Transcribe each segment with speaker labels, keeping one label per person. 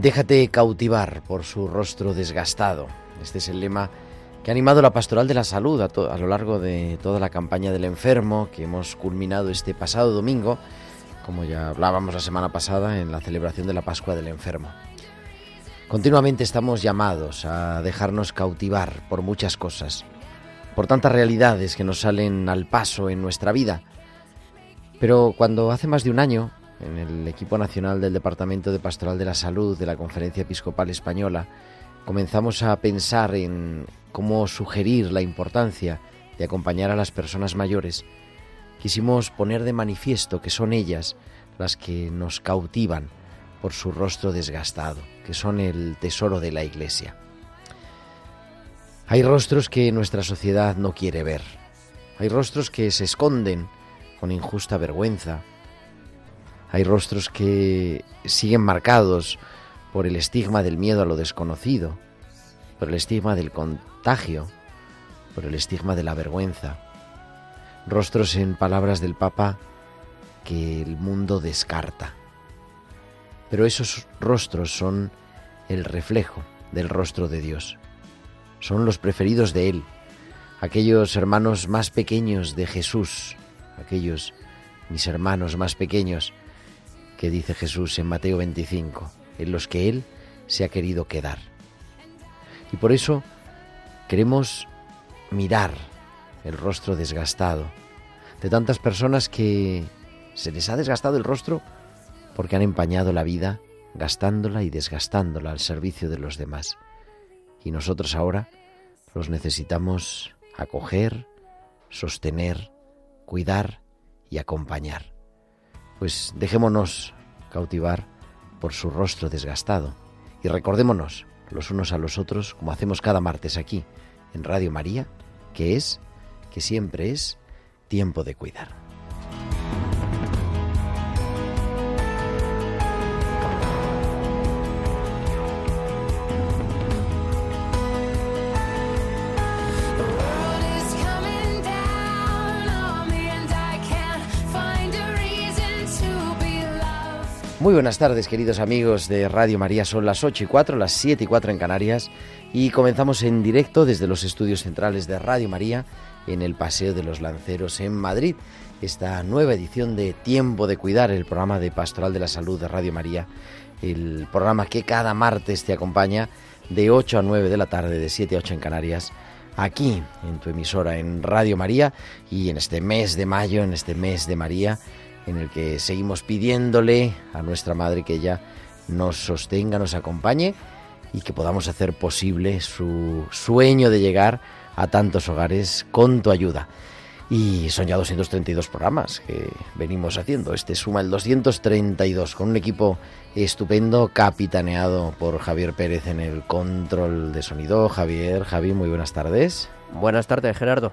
Speaker 1: Déjate cautivar por su rostro desgastado. Este es el lema que ha animado la Pastoral de la Salud a, lo largo de toda la campaña del enfermo que hemos culminado este pasado domingo, como ya hablábamos la semana pasada en la celebración de la Pascua del Enfermo. Continuamente estamos llamados a dejarnos cautivar por muchas cosas, por tantas realidades que nos salen al paso en nuestra vida. Pero cuando hace más de un año, en el equipo nacional del Departamento de Pastoral de la Salud de la Conferencia Episcopal Española, comenzamos a pensar en cómo sugerir la importancia de acompañar a las personas mayores, quisimos poner de manifiesto que son ellas las que nos cautivan por su rostro desgastado, que son el tesoro de la Iglesia. Hay rostros que nuestra sociedad no quiere ver, hay rostros que se esconden con injusta vergüenza, hay rostros que siguen marcados por el estigma del miedo a lo desconocido, por el estigma del contagio, por el estigma de la vergüenza. Rostros en palabras del Papa que el mundo descarta. Pero esos rostros son el reflejo del rostro de Dios. Son los preferidos de Él, aquellos hermanos más pequeños de Jesús, aquellos mis hermanos más pequeños que dice Jesús en Mateo 25, en los que Él se ha querido quedar. Y por eso queremos mirar el rostro desgastado de tantas personas que se les ha desgastado el rostro porque han empañado la vida gastándola y desgastándola al servicio de los demás. Y nosotros ahora los necesitamos acoger, sostener, cuidar y acompañar. Pues dejémonos cautivar por su rostro desgastado y recordémonos los unos a los otros, como hacemos cada martes aquí en Radio María, que es, que siempre es, tiempo de cuidar. Muy buenas tardes, queridos amigos de Radio María. Son las 8 y 4, las 7 y 4 en Canarias y comenzamos en directo desde los estudios centrales de Radio María en el Paseo de los Lanceros en Madrid. Esta nueva edición de Tiempo de Cuidar, el programa de Pastoral de la Salud de Radio María, el programa que cada martes te acompaña de 8 a 9 de la tarde, de 7 a 8 en Canarias, aquí en tu emisora en Radio María y en este mes de mayo, en este mes de María, en el que seguimos pidiéndole a nuestra Madre que ella nos sostenga, nos acompañe y que podamos hacer posible su sueño de llegar a tantos hogares con tu ayuda. Y son ya 232 programas que venimos haciendo. Este suma el 232 con un equipo estupendo capitaneado por Javier Pérez en el control de sonido. Javier, Javi, muy buenas tardes.
Speaker 2: Buenas tardes, Gerardo.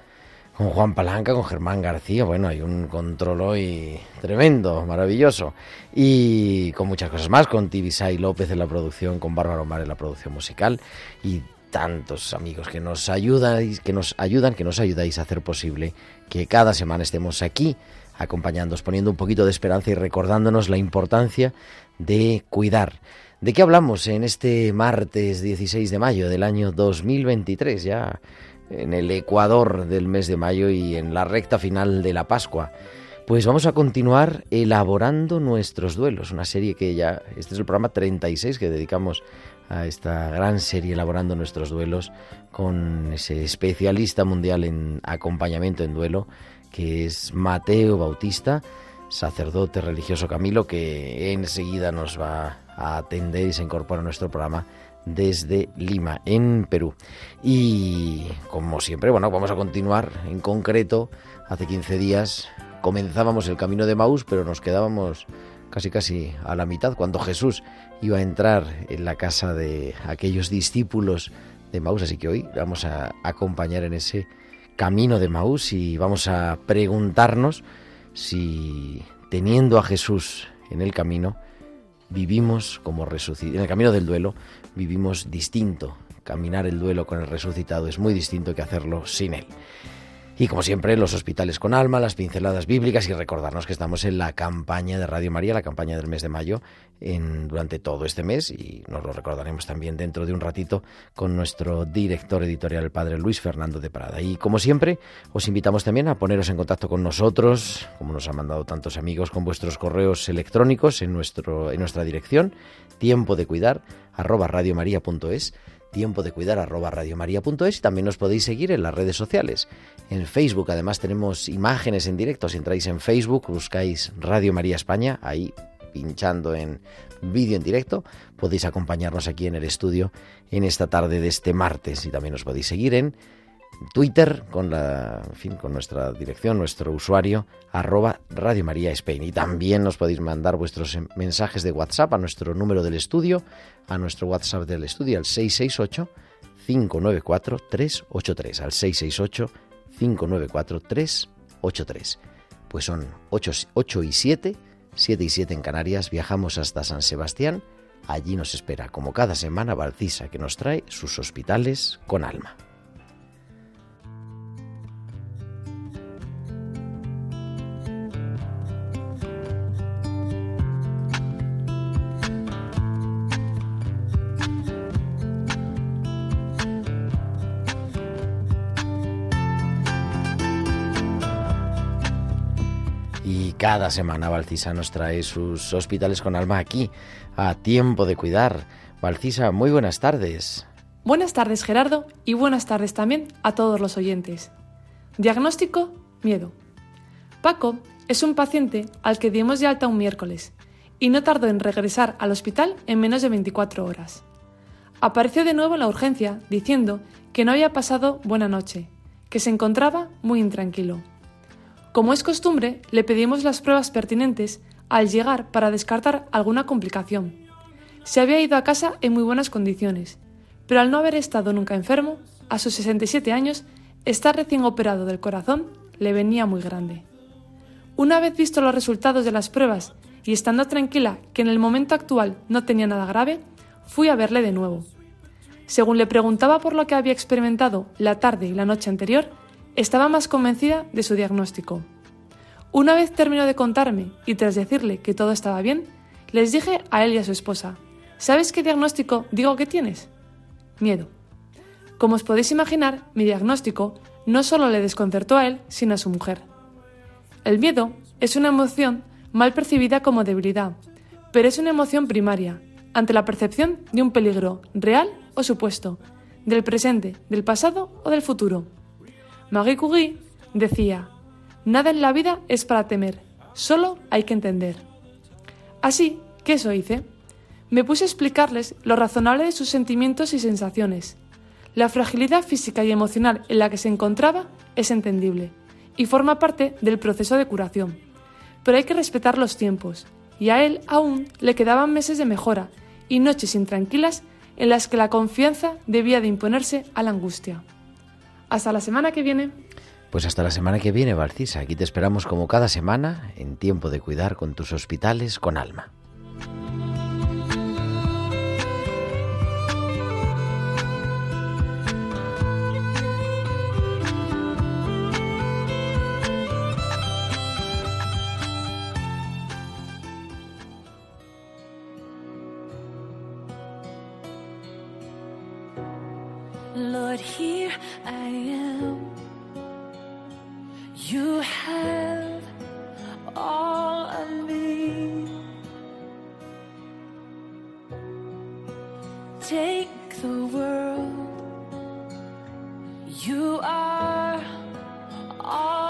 Speaker 1: Con Juan Palanca, con Germán García, bueno, hay un control hoy tremendo, maravilloso. Y con muchas cosas más, con Tibisay López en la producción, con Bárbara Omar en la producción musical y tantos amigos que nos ayudan, que nos ayudan, que nos ayudáis a hacer posible que cada semana estemos aquí acompañándonos, poniendo un poquito de esperanza y recordándonos la importancia de cuidar. ¿De qué hablamos en este martes 16 de mayo del año 2023? Ya en el Ecuador del mes de mayo y en la recta final de la Pascua. Pues vamos a continuar elaborando nuestros duelos, una serie que ya, este es el programa 36 que dedicamos a esta gran serie elaborando nuestros duelos con ese especialista mundial en acompañamiento en duelo que es Mateo Bautista, sacerdote religioso Camilo, que enseguida nos va a atender y se incorpora a nuestro programa desde Lima, en Perú. Y como siempre, bueno, vamos a continuar en concreto. Hace 15 días comenzábamos el camino de Maús, pero nos quedábamos casi casi a la mitad cuando Jesús iba a entrar en la casa de aquellos discípulos de Maús. Así que hoy vamos a acompañar en ese camino de Maús y vamos a preguntarnos si teniendo a Jesús en el camino, vivimos como resucitado. En el camino del duelo vivimos distinto. Caminar el duelo con el resucitado es muy distinto que hacerlo sin él. Y como siempre, los hospitales con alma, las pinceladas bíblicas y recordarnos que estamos en la campaña de Radio María, la campaña del mes de mayo, en, durante todo este mes y nos lo recordaremos también dentro de un ratito con nuestro director editorial, el padre Luis Fernando de Prada. Y como siempre, os invitamos también a poneros en contacto con nosotros, como nos han mandado tantos amigos, con vuestros correos electrónicos en, nuestro, en nuestra dirección, tiempo de cuidar, arroba radiomaria.es tiempo de cuidar arroba radiomaria.es y también nos podéis seguir en las redes sociales. En Facebook además tenemos imágenes en directo. Si entráis en Facebook, buscáis Radio María España, ahí pinchando en vídeo en directo, podéis acompañarnos aquí en el estudio en esta tarde de este martes y también nos podéis seguir en Twitter con la, en fin, con nuestra dirección, nuestro usuario, arroba Radio María Spain. Y también nos podéis mandar vuestros mensajes de WhatsApp a nuestro número del estudio, a nuestro WhatsApp del estudio, al 668 594 383, al 668 594 383. Pues son 8, 8 y 7, 7 y 7 en Canarias, viajamos hasta San Sebastián. Allí nos espera, como cada semana, Valcisa, que nos trae sus hospitales con alma. Cada semana Valcisa nos trae sus hospitales con alma aquí, a tiempo de cuidar. Valcisa, muy buenas tardes.
Speaker 2: Buenas tardes Gerardo y buenas tardes también a todos los oyentes. Diagnóstico, miedo. Paco es un paciente al que dimos de alta un miércoles y no tardó en regresar al hospital en menos de 24 horas. Apareció de nuevo en la urgencia diciendo que no había pasado buena noche, que se encontraba muy intranquilo. Como es costumbre, le pedimos las pruebas pertinentes al llegar para descartar alguna complicación. Se había ido a casa en muy buenas condiciones, pero al no haber estado nunca enfermo, a sus 67 años, estar recién operado del corazón le venía muy grande. Una vez visto los resultados de las pruebas y estando tranquila que en el momento actual no tenía nada grave, fui a verle de nuevo. Según le preguntaba por lo que había experimentado la tarde y la noche anterior, estaba más convencida de su diagnóstico. Una vez terminó de contarme y tras decirle que todo estaba bien, les dije a él y a su esposa, ¿sabes qué diagnóstico digo que tienes? Miedo. Como os podéis imaginar, mi diagnóstico no solo le desconcertó a él, sino a su mujer. El miedo es una emoción mal percibida como debilidad, pero es una emoción primaria, ante la percepción de un peligro real o supuesto, del presente, del pasado o del futuro. Marie Curie decía, nada en la vida es para temer, solo hay que entender. Así que eso hice. Me puse a explicarles lo razonable de sus sentimientos y sensaciones. La fragilidad física y emocional en la que se encontraba es entendible y forma parte del proceso de curación. Pero hay que respetar los tiempos, y a él aún le quedaban meses de mejora y noches intranquilas en las que la confianza debía de imponerse a la angustia. Hasta la semana que viene.
Speaker 1: Pues hasta la semana que viene, Barcisa. Aquí te esperamos como cada semana, en tiempo de cuidar con tus hospitales con alma.
Speaker 3: I am. You have all of me. Take the world. You are all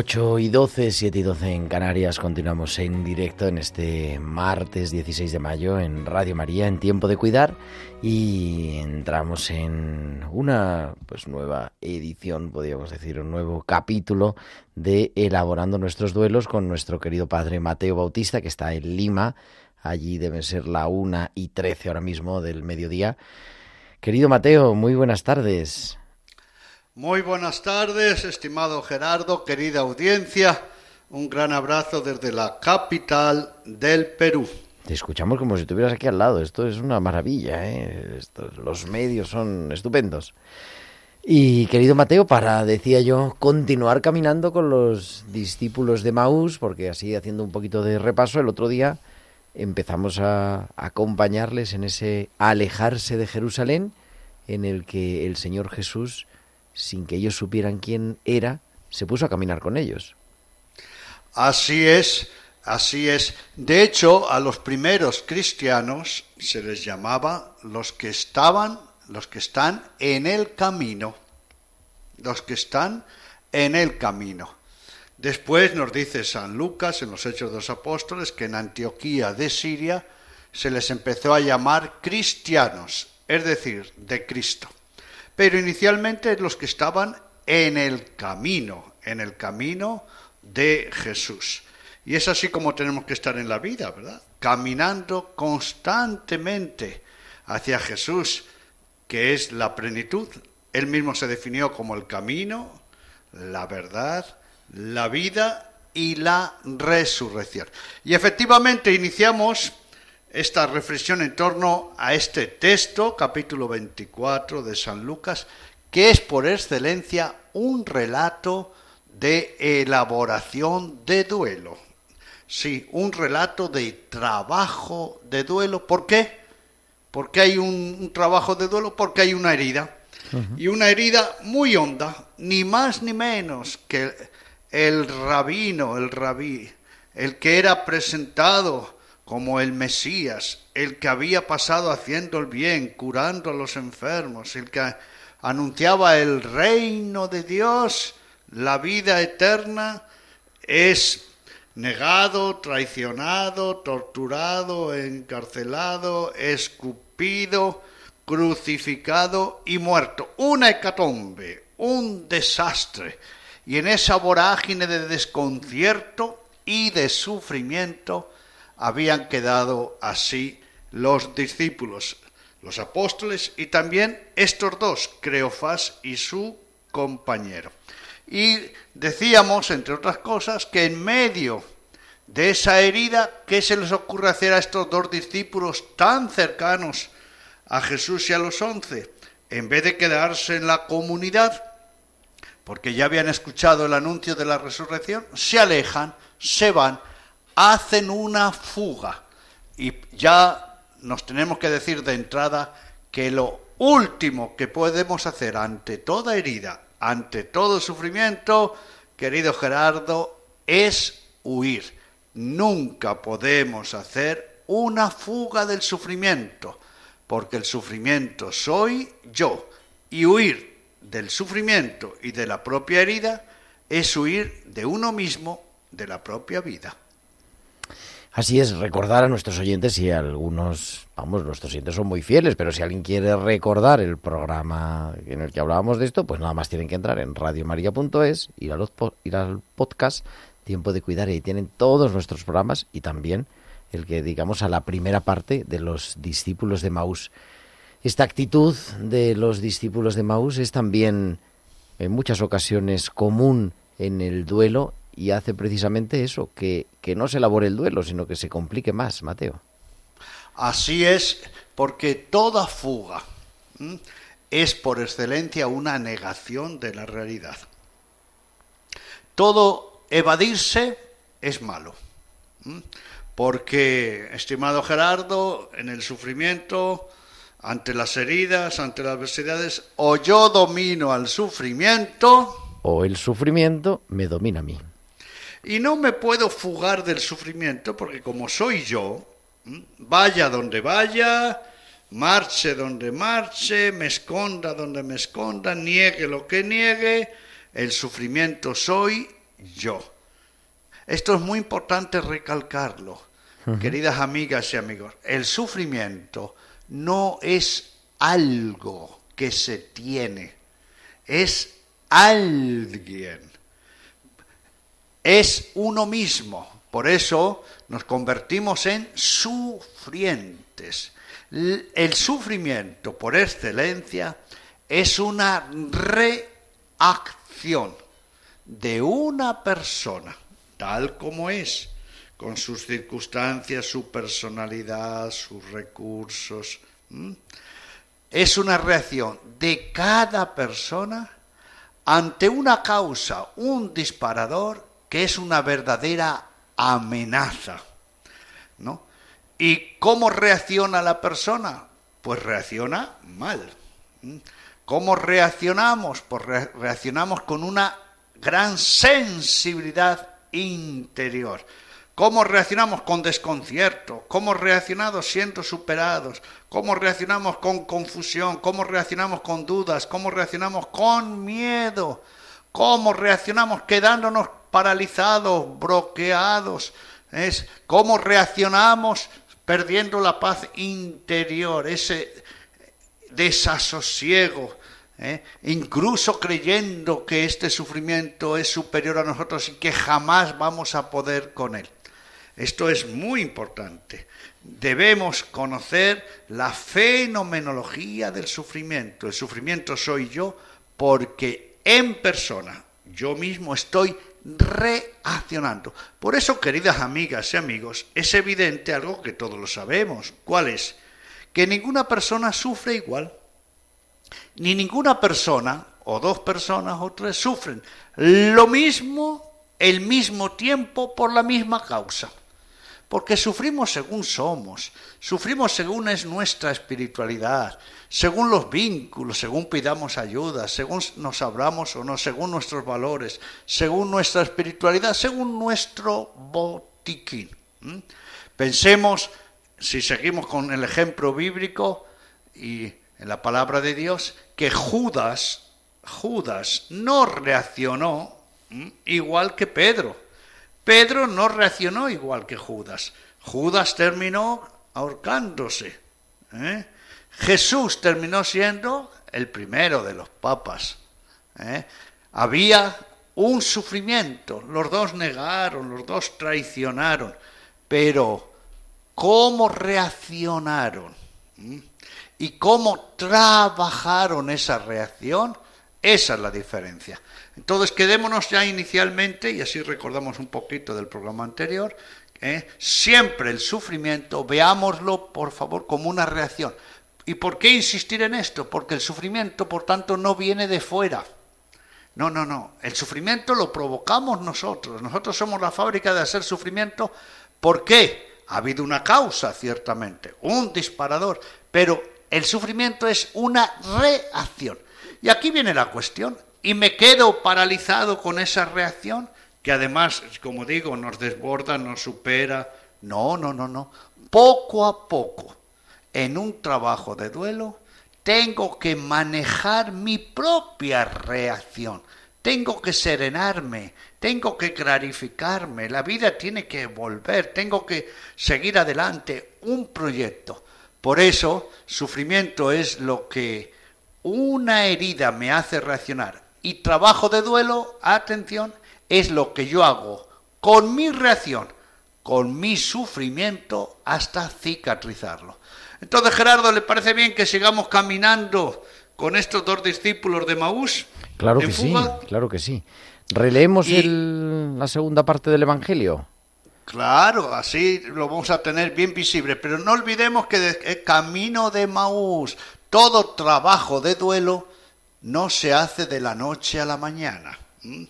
Speaker 1: 8 y 12, 7 y 12 en Canarias. Continuamos en directo en este martes 16 de mayo en Radio María, en Tiempo de Cuidar. Y entramos en una pues, nueva edición, podríamos decir, un nuevo capítulo de Elaborando nuestros duelos con nuestro querido padre Mateo Bautista, que está en Lima. Allí debe ser la 1 y 13 ahora mismo del mediodía. Querido Mateo, muy buenas tardes.
Speaker 4: Muy buenas tardes, estimado Gerardo, querida audiencia. Un gran abrazo desde la capital del Perú.
Speaker 1: Te escuchamos como si estuvieras aquí al lado. Esto es una maravilla, ¿eh? Los medios son estupendos. Y querido Mateo, para, decía yo, continuar caminando con los discípulos de Maús, porque así haciendo un poquito de repaso, el otro día empezamos a acompañarles en ese alejarse de Jerusalén, en el que el Señor Jesús, sin que ellos supieran quién era, se puso a caminar con ellos.
Speaker 4: Así es, así es. De hecho, a los primeros cristianos se les llamaba los que estaban, los que están en el camino. Los que están en el camino. Después nos dice San Lucas en los Hechos de los Apóstoles que en Antioquía de Siria se les empezó a llamar cristianos, es decir, de Cristo. Pero inicialmente los que estaban en el camino, en el camino de Jesús. Y es así como tenemos que estar en la vida, ¿verdad? Caminando constantemente hacia Jesús, que es la plenitud. Él mismo se definió como el camino, la verdad, la vida y la resurrección. Y efectivamente iniciamos esta reflexión en torno a este texto, capítulo 24 de San Lucas, que es por excelencia un relato de elaboración de duelo. Sí, un relato de trabajo de duelo. ¿Por qué? Porque hay un, un trabajo de duelo, porque hay una herida. Y una herida muy honda, ni más ni menos que el rabino, el rabí, el que era presentado como el Mesías, el que había pasado haciendo el bien, curando a los enfermos, el que anunciaba el reino de Dios, la vida eterna, es negado, traicionado, torturado, encarcelado, escupido, crucificado y muerto. Una hecatombe, un desastre. Y en esa vorágine de desconcierto y de sufrimiento habían quedado así los discípulos, los apóstoles y también estos dos, Creofás y su compañero. Y decíamos, entre otras cosas, que en medio de esa herida, ¿qué se les ocurre hacer a estos dos discípulos tan cercanos a Jesús y a los once? En vez de quedarse en la comunidad, porque ya habían escuchado el anuncio de la resurrección, se alejan, se van, hacen una fuga. Y ya nos tenemos que decir de entrada que lo último que podemos hacer ante toda herida, ante todo sufrimiento, querido Gerardo, es huir. Nunca podemos hacer una fuga del sufrimiento, porque el sufrimiento soy yo. Y huir del sufrimiento y de la propia herida es huir de uno mismo, de la propia vida.
Speaker 1: Así es, recordar a nuestros oyentes, y algunos, vamos, nuestros oyentes son muy fieles, pero si alguien quiere recordar el programa en el que hablábamos de esto, pues nada más tienen que entrar en radiomaria.es, ir, ir al podcast Tiempo de Cuidar, y ahí tienen todos nuestros programas y también el que, digamos, a la primera parte de los discípulos de Maús. Esta actitud de los discípulos de Maús es también en muchas ocasiones común en el duelo y hace precisamente eso, que, que no se elabore el duelo, sino que se complique más, Mateo.
Speaker 4: Así es, porque toda fuga es por excelencia una negación de la realidad. Todo evadirse es malo. Porque, estimado Gerardo, en el sufrimiento, ante las heridas, ante las adversidades, o yo domino al sufrimiento,
Speaker 1: o el sufrimiento me domina a mí.
Speaker 4: Y no me puedo fugar del sufrimiento porque como soy yo, vaya donde vaya, marche donde marche, me esconda donde me esconda, niegue lo que niegue, el sufrimiento soy yo. Esto es muy importante recalcarlo, queridas amigas y amigos. El sufrimiento no es algo que se tiene, es alguien es uno mismo. Por eso nos convertimos en sufrientes. El sufrimiento por excelencia es una reacción de una persona, tal como es, con sus circunstancias, su personalidad, sus recursos. Es una reacción de cada persona ante una causa, un disparador que es una verdadera amenaza. ¿no? ¿Y cómo reacciona la persona? Pues reacciona mal. ¿Cómo reaccionamos? Pues reaccionamos con una gran sensibilidad interior. ¿Cómo reaccionamos con desconcierto? ¿Cómo reaccionamos siendo superados? ¿Cómo reaccionamos con confusión? ¿Cómo reaccionamos con dudas? ¿Cómo reaccionamos con miedo? ¿Cómo reaccionamos quedándonos paralizados, bloqueados, es cómo reaccionamos perdiendo la paz interior, ese desasosiego, ¿eh? incluso creyendo que este sufrimiento es superior a nosotros y que jamás vamos a poder con él. Esto es muy importante. Debemos conocer la fenomenología del sufrimiento. El sufrimiento soy yo porque en persona, yo mismo estoy reaccionando. Por eso, queridas amigas y amigos, es evidente algo que todos lo sabemos. ¿Cuál es? Que ninguna persona sufre igual. Ni ninguna persona, o dos personas o tres, sufren lo mismo el mismo tiempo por la misma causa porque sufrimos según somos, sufrimos según es nuestra espiritualidad, según los vínculos, según pidamos ayuda, según nos abramos o no, según nuestros valores, según nuestra espiritualidad, según nuestro botiquín. Pensemos, si seguimos con el ejemplo bíblico y en la palabra de Dios, que Judas, Judas no reaccionó igual que Pedro. Pedro no reaccionó igual que Judas. Judas terminó ahorcándose. ¿eh? Jesús terminó siendo el primero de los papas. ¿eh? Había un sufrimiento, los dos negaron, los dos traicionaron, pero cómo reaccionaron ¿m? y cómo trabajaron esa reacción, esa es la diferencia. Entonces quedémonos ya inicialmente, y así recordamos un poquito del programa anterior, ¿eh? siempre el sufrimiento, veámoslo por favor como una reacción. ¿Y por qué insistir en esto? Porque el sufrimiento, por tanto, no viene de fuera. No, no, no. El sufrimiento lo provocamos nosotros. Nosotros somos la fábrica de hacer sufrimiento. ¿Por qué? Ha habido una causa, ciertamente, un disparador, pero el sufrimiento es una reacción. Y aquí viene la cuestión. ¿Y me quedo paralizado con esa reacción? Que además, como digo, nos desborda, nos supera. No, no, no, no. Poco a poco, en un trabajo de duelo, tengo que manejar mi propia reacción. Tengo que serenarme, tengo que clarificarme, la vida tiene que volver, tengo que seguir adelante un proyecto. Por eso, sufrimiento es lo que una herida me hace reaccionar y trabajo de duelo, atención, es lo que yo hago con mi reacción, con mi sufrimiento hasta cicatrizarlo. Entonces, Gerardo, ¿le parece bien que sigamos caminando con estos dos discípulos de Maús?
Speaker 1: Claro que sí, claro que sí. Releemos
Speaker 4: Y-
Speaker 1: el- la segunda parte del Evangelio.
Speaker 4: Claro, así lo vamos a tener bien visible, pero no olvidemos que el camino de Maús, todo trabajo de duelo no se hace de la noche a la mañana. ¿m?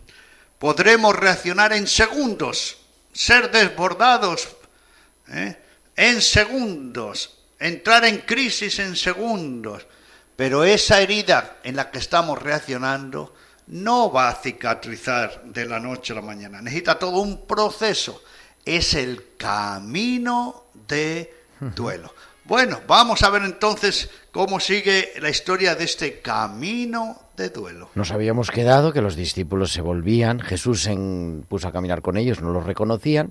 Speaker 4: Podremos reaccionar en segundos, ser desbordados ¿eh? en segundos, entrar en crisis en segundos, pero esa herida en la que estamos reaccionando no va a cicatrizar de la noche a la mañana, necesita todo un proceso, es el camino de duelo. Bueno, vamos a ver entonces cómo sigue la historia de este camino de duelo.
Speaker 1: Nos habíamos quedado que los discípulos se volvían, Jesús se puso a caminar con ellos, no los reconocían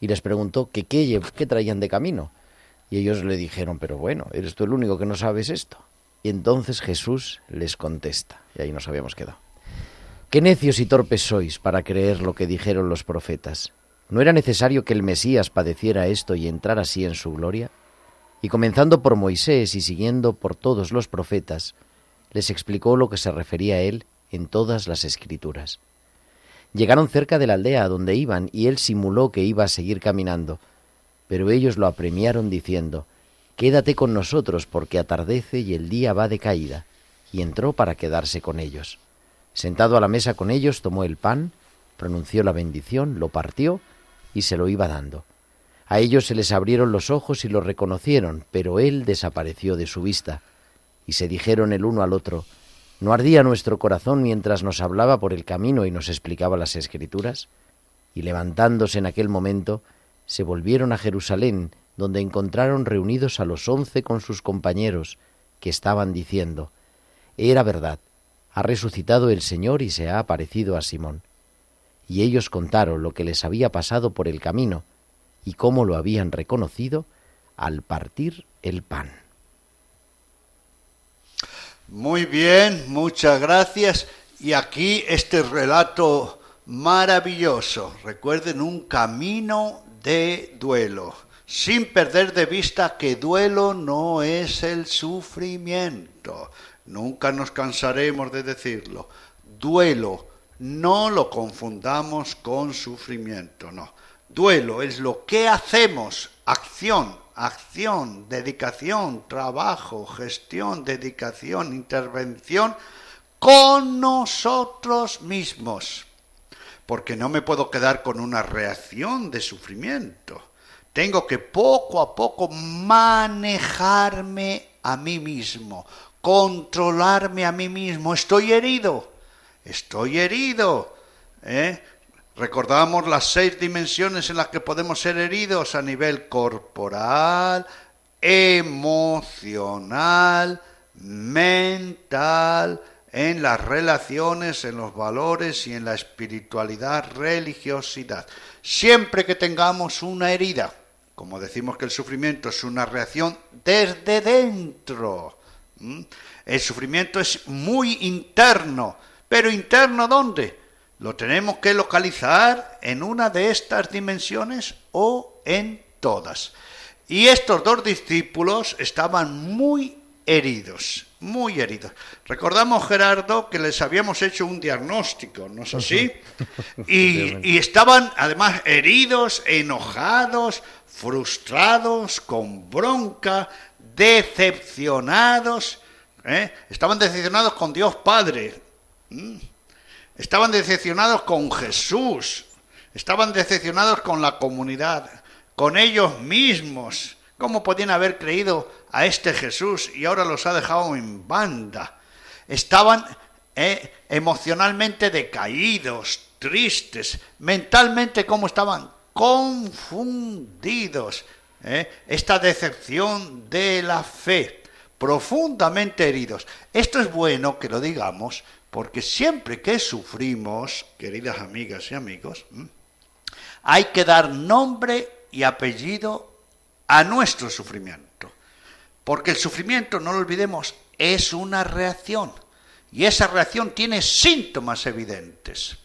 Speaker 1: y les preguntó qué, qué traían de camino. Y ellos le dijeron, pero bueno, eres tú el único que no sabes esto. Y entonces Jesús les contesta, y ahí nos habíamos quedado. Qué necios y torpes sois para creer lo que dijeron los profetas. ¿No era necesario que el Mesías padeciera esto y entrara así en su gloria? Y comenzando por Moisés y siguiendo por todos los profetas, les explicó lo que se refería a él en todas las escrituras. Llegaron cerca de la aldea a donde iban y él simuló que iba a seguir caminando, pero ellos lo apremiaron diciendo, Quédate con nosotros porque atardece y el día va de caída, y entró para quedarse con ellos. Sentado a la mesa con ellos, tomó el pan, pronunció la bendición, lo partió y se lo iba dando. A ellos se les abrieron los ojos y lo reconocieron, pero él desapareció de su vista. Y se dijeron el uno al otro, ¿no ardía nuestro corazón mientras nos hablaba por el camino y nos explicaba las escrituras? Y levantándose en aquel momento, se volvieron a Jerusalén, donde encontraron reunidos a los once con sus compañeros, que estaban diciendo, Era verdad, ha resucitado el Señor y se ha aparecido a Simón. Y ellos contaron lo que les había pasado por el camino, y cómo lo habían reconocido al partir el pan.
Speaker 4: Muy bien, muchas gracias. Y aquí este relato maravilloso. Recuerden un camino de duelo, sin perder de vista que duelo no es el sufrimiento. Nunca nos cansaremos de decirlo. Duelo, no lo confundamos con sufrimiento, no. Duelo es lo que hacemos, acción, acción, dedicación, trabajo, gestión, dedicación, intervención con nosotros mismos. Porque no me puedo quedar con una reacción de sufrimiento. Tengo que poco a poco manejarme a mí mismo, controlarme a mí mismo. Estoy herido, estoy herido. ¿eh? Recordamos las seis dimensiones en las que podemos ser heridos a nivel corporal, emocional, mental, en las relaciones, en los valores y en la espiritualidad, religiosidad. Siempre que tengamos una herida, como decimos que el sufrimiento es una reacción desde dentro. El sufrimiento es muy interno, pero interno ¿dónde? Lo tenemos que localizar en una de estas dimensiones o en todas. Y estos dos discípulos estaban muy heridos, muy heridos. Recordamos, Gerardo, que les habíamos hecho un diagnóstico, ¿no es así? Y, y estaban además heridos, enojados, frustrados, con bronca, decepcionados. ¿eh? Estaban decepcionados con Dios Padre. ¿m? Estaban decepcionados con Jesús. Estaban decepcionados con la comunidad, con ellos mismos. ¿Cómo podían haber creído a este Jesús y ahora los ha dejado en banda? Estaban eh, emocionalmente decaídos, tristes, mentalmente cómo estaban confundidos. ¿eh? Esta decepción de la fe, profundamente heridos. Esto es bueno que lo digamos porque siempre que sufrimos, queridas amigas y amigos, hay que dar nombre y apellido a nuestro sufrimiento. Porque el sufrimiento, no lo olvidemos, es una reacción. Y esa reacción tiene síntomas evidentes.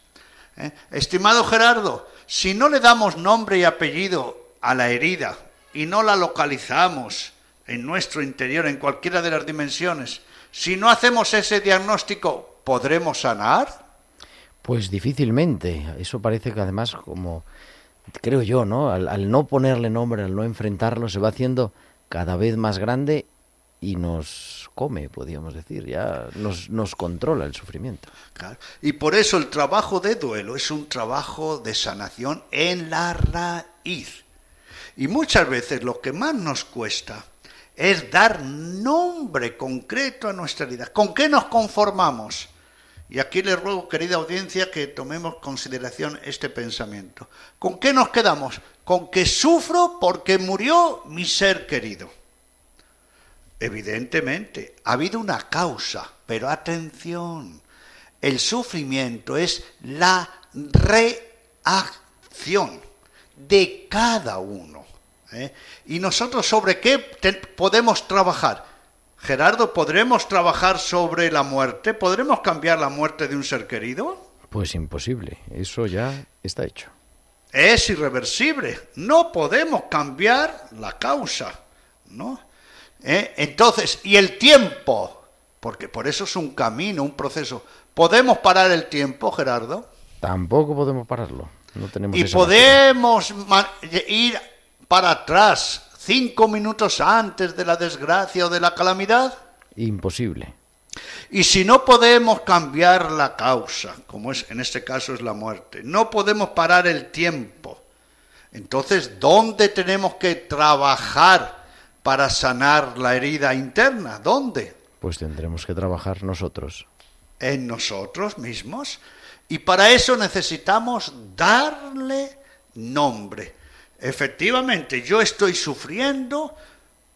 Speaker 4: ¿Eh? Estimado Gerardo, si no le damos nombre y apellido a la herida y no la localizamos en nuestro interior, en cualquiera de las dimensiones, si no hacemos ese diagnóstico, ¿podremos sanar?
Speaker 1: Pues difícilmente. Eso parece que además como creo yo, ¿no? Al, al, no ponerle nombre, al no enfrentarlo, se va haciendo cada vez más grande y nos come, podríamos decir, ya nos, nos controla el sufrimiento.
Speaker 4: Claro. Y por eso el trabajo de duelo es un trabajo de sanación en la raíz. Y muchas veces lo que más nos cuesta es dar nombre concreto a nuestra vida. ¿Con qué nos conformamos? Y aquí les ruego, querida audiencia, que tomemos consideración este pensamiento. ¿Con qué nos quedamos? Con que sufro porque murió mi ser querido. Evidentemente, ha habido una causa, pero atención, el sufrimiento es la reacción de cada uno. ¿eh? ¿Y nosotros sobre qué podemos trabajar? Gerardo, ¿podremos trabajar sobre la muerte? ¿Podremos cambiar la muerte de un ser querido?
Speaker 1: Pues imposible, eso ya está hecho.
Speaker 4: Es irreversible, no podemos cambiar la causa, ¿no? ¿Eh? Entonces, ¿y el tiempo? Porque por eso es un camino, un proceso. ¿Podemos parar el tiempo, Gerardo?
Speaker 1: Tampoco podemos pararlo. No tenemos
Speaker 4: y podemos ir para atrás, cinco minutos antes de la desgracia o de la calamidad?
Speaker 1: Imposible.
Speaker 4: Y si no podemos cambiar la causa, como es en este caso es la muerte, no podemos parar el tiempo, entonces ¿dónde tenemos que trabajar para sanar la herida interna? ¿Dónde?
Speaker 1: Pues tendremos que trabajar nosotros.
Speaker 4: En nosotros mismos. Y para eso necesitamos darle nombre. Efectivamente, yo estoy sufriendo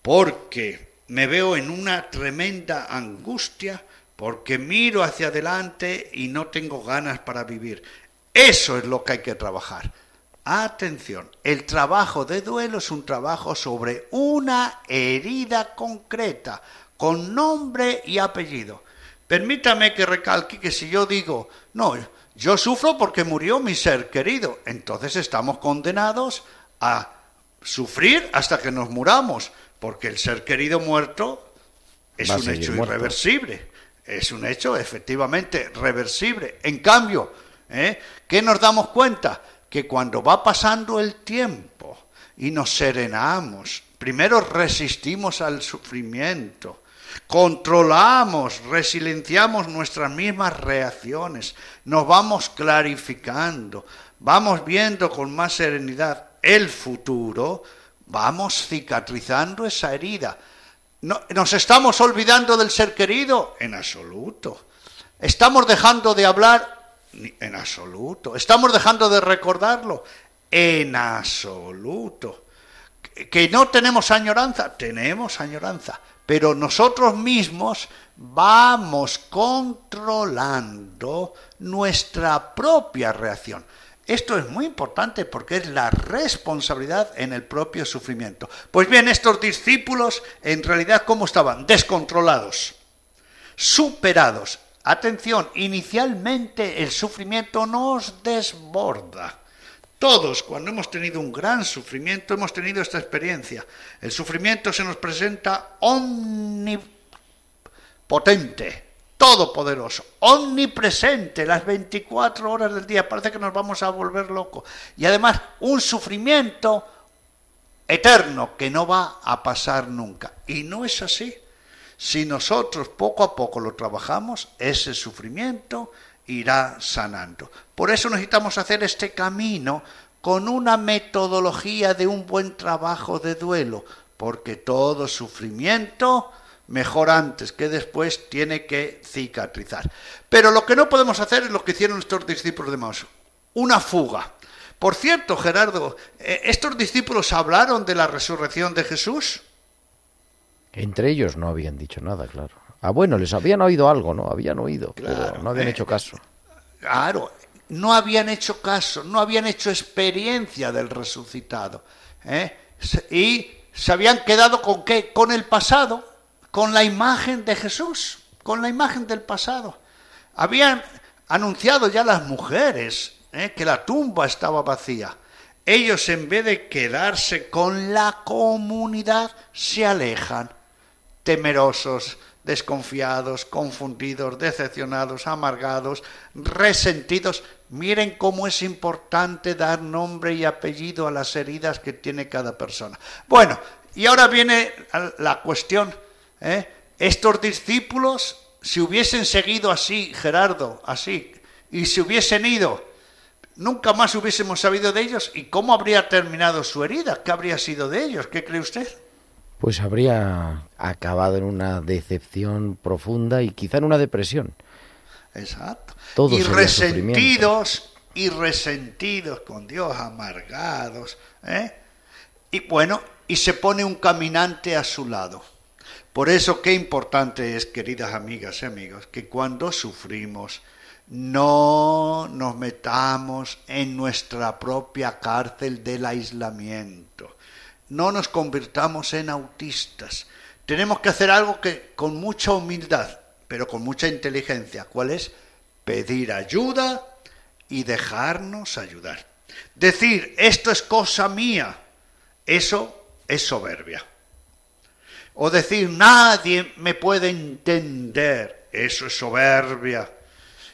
Speaker 4: porque me veo en una tremenda angustia, porque miro hacia adelante y no tengo ganas para vivir. Eso es lo que hay que trabajar. Atención, el trabajo de duelo es un trabajo sobre una herida concreta, con nombre y apellido. Permítame que recalque que si yo digo, no, yo sufro porque murió mi ser querido, entonces estamos condenados a sufrir hasta que nos muramos, porque el ser querido muerto es un hecho muerto. irreversible, es un hecho efectivamente reversible. En cambio, ¿eh? ¿qué nos damos cuenta? Que cuando va pasando el tiempo y nos serenamos, primero resistimos al sufrimiento, controlamos, resilienciamos nuestras mismas reacciones, nos vamos clarificando, vamos viendo con más serenidad el futuro, vamos cicatrizando esa herida. No, ¿Nos estamos olvidando del ser querido? En absoluto. ¿Estamos dejando de hablar? En absoluto. ¿Estamos dejando de recordarlo? En absoluto. ¿Que no tenemos añoranza? Tenemos añoranza. Pero nosotros mismos vamos controlando nuestra propia reacción. Esto es muy importante porque es la responsabilidad en el propio sufrimiento. Pues bien, estos discípulos en realidad ¿cómo estaban? Descontrolados, superados. Atención, inicialmente el sufrimiento nos desborda. Todos, cuando hemos tenido un gran sufrimiento, hemos tenido esta experiencia. El sufrimiento se nos presenta omnipotente, todopoderoso, omnipresente las 24 horas del día. Parece que nos vamos a volver locos. Y además, un sufrimiento eterno que no va a pasar nunca. Y no es así. Si nosotros poco a poco lo trabajamos, ese sufrimiento irá sanando. Por eso necesitamos hacer este camino con una metodología de un buen trabajo de duelo, porque todo sufrimiento, mejor antes que después, tiene que cicatrizar. Pero lo que no podemos hacer es lo que hicieron estos discípulos de Maús, una fuga. Por cierto, Gerardo, eh, ¿estos discípulos hablaron de la resurrección de Jesús?
Speaker 1: Entre ellos no habían dicho nada, claro. Ah, bueno, les habían oído algo, ¿no? Habían oído, pero no habían
Speaker 4: eh,
Speaker 1: hecho caso.
Speaker 4: Claro, no habían hecho caso, no habían hecho experiencia del resucitado. ¿eh? Y se habían quedado con qué? Con el pasado, con la imagen de Jesús, con la imagen del pasado. Habían anunciado ya las mujeres ¿eh? que la tumba estaba vacía. Ellos en vez de quedarse con la comunidad, se alejan, temerosos, desconfiados, confundidos, decepcionados, amargados, resentidos. Miren cómo es importante dar nombre y apellido a las heridas que tiene cada persona. Bueno, y ahora viene la cuestión. ¿Eh? Estos discípulos, si hubiesen seguido así, Gerardo, así, y si hubiesen ido, nunca más hubiésemos sabido de ellos. ¿Y cómo habría terminado su herida? ¿Qué habría sido de ellos? ¿Qué cree usted?
Speaker 1: Pues habría acabado en una decepción profunda y quizá en una depresión.
Speaker 4: Exacto.
Speaker 1: Todo
Speaker 4: y resentidos, y resentidos con Dios, amargados. ¿eh? Y bueno, y se pone un caminante a su lado. Por eso qué importante es, queridas amigas y amigos, que cuando sufrimos no nos metamos en nuestra propia cárcel del aislamiento. No nos convirtamos en autistas. Tenemos que hacer algo que con mucha humildad, pero con mucha inteligencia. ¿Cuál es? Pedir ayuda y dejarnos ayudar. Decir, esto es cosa mía, eso es soberbia. O decir, nadie me puede entender, eso es soberbia.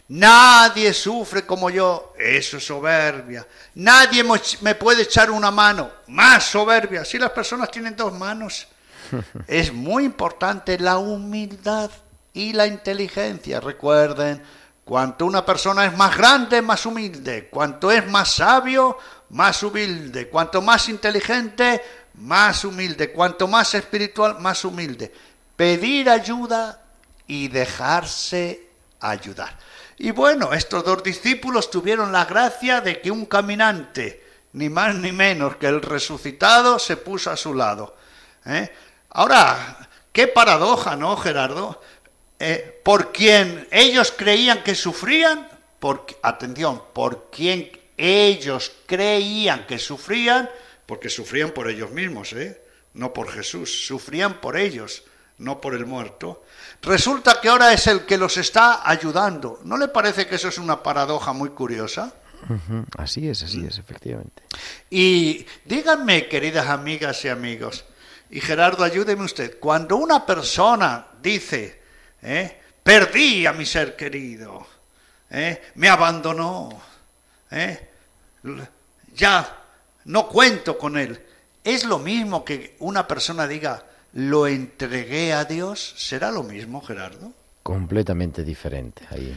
Speaker 4: Nadie sufre como yo, eso es soberbia. Nadie me puede echar una mano, más soberbia. Si las personas tienen dos manos, es muy importante la humildad y la inteligencia. Recuerden, cuanto una persona es más grande, más humilde. Cuanto es más sabio, más humilde. Cuanto más inteligente, más humilde. Cuanto más espiritual, más humilde. Pedir ayuda y dejarse ayudar. Y bueno, estos dos discípulos tuvieron la gracia de que un caminante, ni más ni menos que el resucitado, se puso a su lado. ¿eh? Ahora, qué paradoja, ¿no, Gerardo? Eh, por quien ellos creían que sufrían, por, atención, por quien ellos creían que sufrían, porque sufrían por ellos mismos, ¿eh? no por Jesús, sufrían por ellos, no por el muerto. Resulta que ahora es el que los está ayudando. ¿No le parece que eso es una paradoja muy curiosa?
Speaker 1: Así es, así es, efectivamente.
Speaker 4: Y díganme, queridas amigas y amigos, y Gerardo, ayúdeme usted. Cuando una persona dice, ¿eh? perdí a mi ser querido, ¿eh? me abandonó, ¿eh? ya no cuento con él, es lo mismo que una persona diga, lo entregué a Dios, ¿será lo mismo, Gerardo?
Speaker 1: Completamente diferente ahí.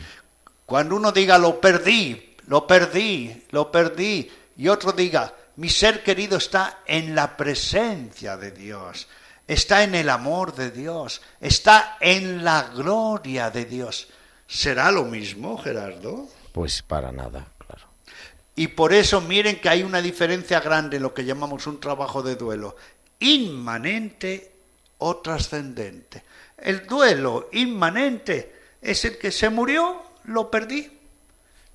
Speaker 4: Cuando uno diga, lo perdí, lo perdí, lo perdí, y otro diga, mi ser querido está en la presencia de Dios, está en el amor de Dios, está en la gloria de Dios. ¿Será lo mismo, Gerardo?
Speaker 1: Pues para nada.
Speaker 4: Y por eso miren que hay una diferencia grande en lo que llamamos un trabajo de duelo, inmanente o trascendente. El duelo inmanente es el que se murió, lo perdí.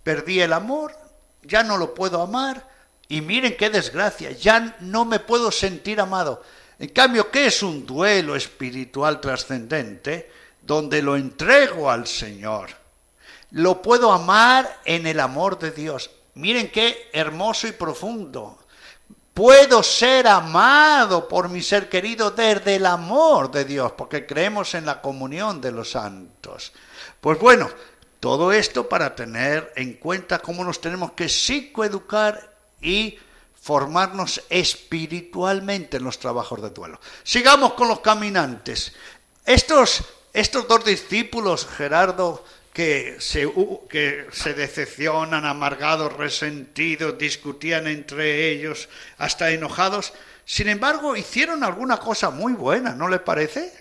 Speaker 4: Perdí el amor, ya no lo puedo amar, y miren qué desgracia, ya no me puedo sentir amado. En cambio, ¿qué es un duelo espiritual trascendente? Donde lo entrego al Señor. Lo puedo amar en el amor de Dios. Miren qué hermoso y profundo. Puedo ser amado por mi ser querido desde el amor de Dios, porque creemos en la comunión de los santos. Pues bueno, todo esto para tener en cuenta cómo nos tenemos que psicoeducar y formarnos espiritualmente en los trabajos de duelo. Sigamos con los caminantes. Estos, estos dos discípulos, Gerardo, que se, que se decepcionan, amargados, resentidos, discutían entre ellos, hasta enojados, sin embargo, hicieron alguna cosa muy buena, ¿no le parece?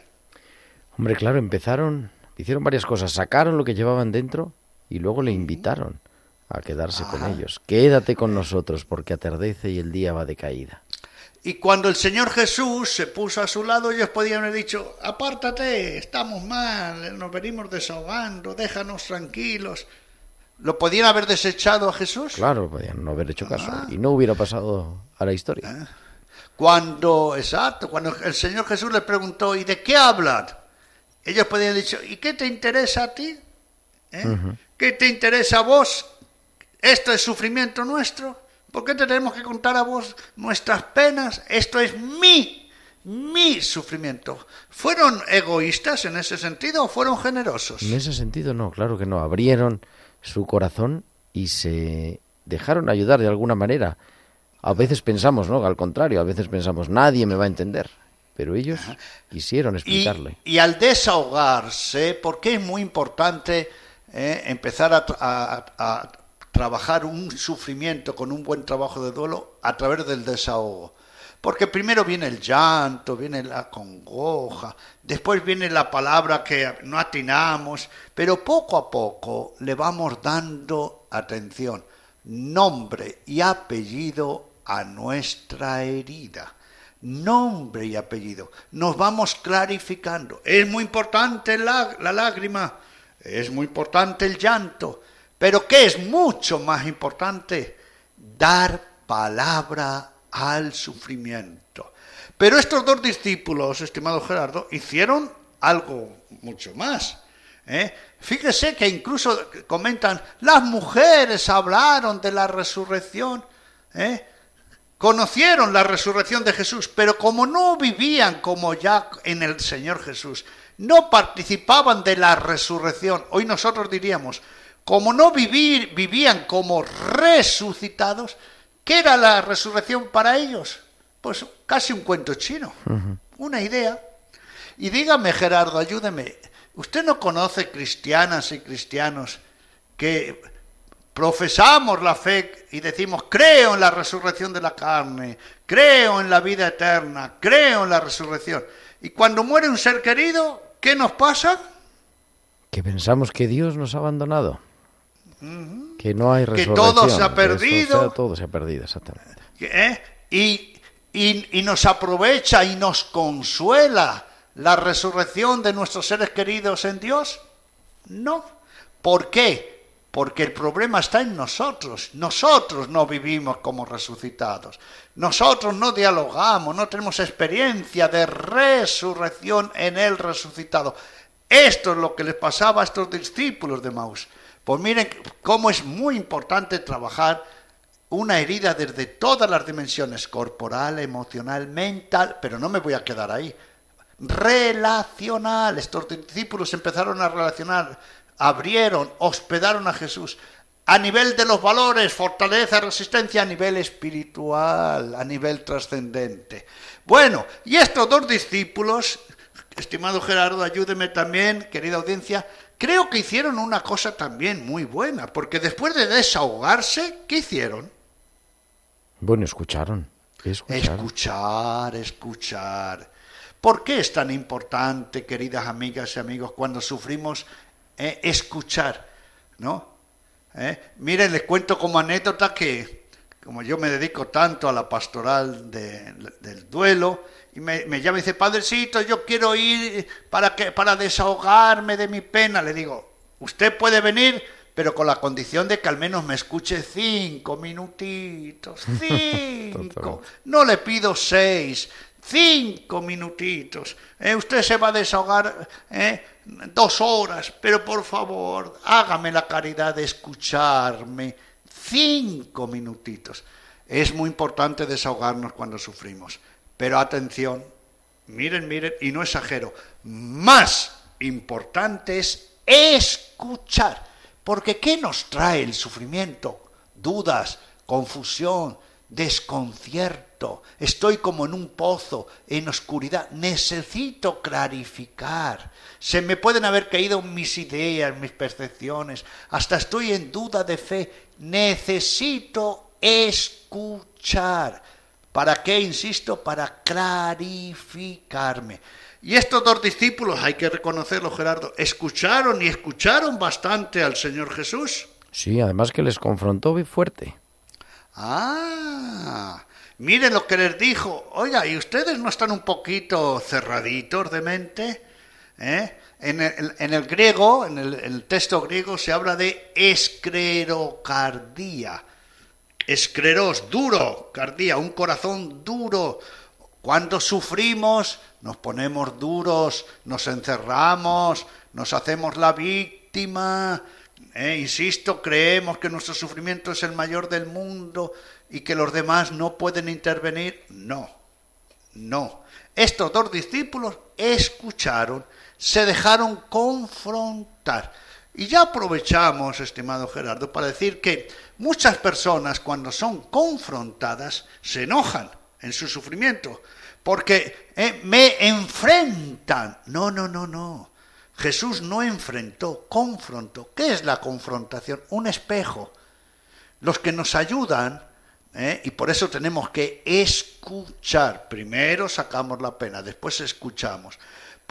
Speaker 1: Hombre, claro, empezaron, hicieron varias cosas, sacaron lo que llevaban dentro y luego le invitaron a quedarse con ellos. Quédate con nosotros porque atardece y el día va de caída.
Speaker 4: Y cuando el Señor Jesús se puso a su lado, ellos podían haber dicho, apártate, estamos mal, nos venimos desahogando, déjanos tranquilos. ¿Lo podían haber desechado a Jesús?
Speaker 1: Claro, podían no haber hecho caso. Y no hubiera pasado a la historia.
Speaker 4: Ah. Cuando, exacto, cuando el Señor Jesús les preguntó, ¿y de qué hablan? Ellos podían haber dicho, ¿y qué te interesa a ti? ¿Eh? ¿Qué te interesa a vos? ¿Esto es sufrimiento nuestro? ¿Por qué tenemos que contar a vos nuestras penas? Esto es mi, mi sufrimiento. ¿Fueron egoístas en ese sentido o fueron generosos?
Speaker 1: En ese sentido no, claro que no. Abrieron su corazón y se dejaron ayudar de alguna manera. A veces pensamos, ¿no? Al contrario, a veces pensamos, nadie me va a entender. Pero ellos quisieron explicarle.
Speaker 4: Y, y al desahogarse, porque es muy importante eh, empezar a, a, a trabajar un sufrimiento con un buen trabajo de duelo a través del desahogo. Porque primero viene el llanto, viene la congoja, después viene la palabra que no atinamos, pero poco a poco le vamos dando atención, nombre y apellido a nuestra herida. Nombre y apellido. Nos vamos clarificando. Es muy importante la, la lágrima, es muy importante el llanto, pero ¿qué es mucho más importante? Dar palabra al sufrimiento. Pero estos dos discípulos, estimado Gerardo, hicieron algo mucho más. ¿eh? Fíjese que incluso comentan, las mujeres hablaron de la resurrección, ¿eh? conocieron la resurrección de Jesús, pero como no vivían como ya en el Señor Jesús, no participaban de la resurrección, hoy nosotros diríamos, como no vivir, vivían como resucitados, ¿qué era la resurrección para ellos? Pues casi un cuento chino, una idea. Y dígame, Gerardo, ayúdeme, ¿usted no conoce cristianas y cristianos que profesamos la fe y decimos, creo en la resurrección de la carne, creo en la vida eterna, creo en la resurrección? Y cuando muere un ser querido, ¿qué nos pasa?
Speaker 1: Que pensamos que Dios nos ha abandonado. Que no hay
Speaker 4: Que todo se ha perdido.
Speaker 1: Todo se ha perdido, exactamente.
Speaker 4: ¿Eh? Y, y, y nos aprovecha y nos consuela la resurrección de nuestros seres queridos en Dios. No. ¿Por qué? Porque el problema está en nosotros. Nosotros no vivimos como resucitados. Nosotros no dialogamos, no tenemos experiencia de resurrección en el resucitado. Esto es lo que les pasaba a estos discípulos de Maús. Pues miren cómo es muy importante trabajar una herida desde todas las dimensiones, corporal, emocional, mental, pero no me voy a quedar ahí. Relacional. Estos discípulos empezaron a relacionar, abrieron, hospedaron a Jesús. A nivel de los valores, fortaleza, resistencia, a nivel espiritual, a nivel trascendente. Bueno, y estos dos discípulos, estimado Gerardo, ayúdeme también, querida audiencia, creo que hicieron una cosa también muy buena, porque después de desahogarse, ¿qué hicieron?
Speaker 1: Bueno, escucharon.
Speaker 4: Escuchar, escuchar. ¿Por qué es tan importante, queridas amigas y amigos, cuando sufrimos eh, escuchar? ¿No? ¿Eh? Miren, les cuento como anécdota que, como yo me dedico tanto a la pastoral de, del duelo, y me, me llama y dice, Padrecito, yo quiero ir para, que, para desahogarme de mi pena. Le digo, usted puede venir, pero con la condición de que al menos me escuche cinco minutitos. Cinco. no le pido seis. Cinco minutitos. Eh, usted se va a desahogar eh, dos horas, pero por favor, hágame la caridad de escucharme cinco minutitos. Es muy importante desahogarnos cuando sufrimos. Pero atención, miren, miren, y no exagero, más importante es escuchar. Porque ¿qué nos trae el sufrimiento? Dudas, confusión, desconcierto. Estoy como en un pozo, en oscuridad. Necesito clarificar. Se me pueden haber caído mis ideas, mis percepciones. Hasta estoy en duda de fe. Necesito escuchar. ¿Para qué? Insisto, para clarificarme. Y estos dos discípulos, hay que reconocerlo, Gerardo, escucharon y escucharon bastante al Señor Jesús.
Speaker 1: Sí, además que les confrontó muy fuerte.
Speaker 4: Ah, miren lo que les dijo. Oiga, ¿y ustedes no están un poquito cerraditos de mente? ¿Eh? En, el, en, el, griego, en el, texto griego, se habla de esclerocardía. Escleros, duro, cardía, un corazón duro. Cuando sufrimos, nos ponemos duros, nos encerramos, nos hacemos la víctima, eh, insisto, creemos que nuestro sufrimiento es el mayor del mundo y que los demás no pueden intervenir. No, no. Estos dos discípulos escucharon, se dejaron confrontar. Y ya aprovechamos, estimado Gerardo, para decir que muchas personas cuando son confrontadas se enojan en su sufrimiento, porque eh, me enfrentan. No, no, no, no. Jesús no enfrentó, confrontó. ¿Qué es la confrontación? Un espejo. Los que nos ayudan, ¿eh? y por eso tenemos que escuchar. Primero sacamos la pena, después escuchamos.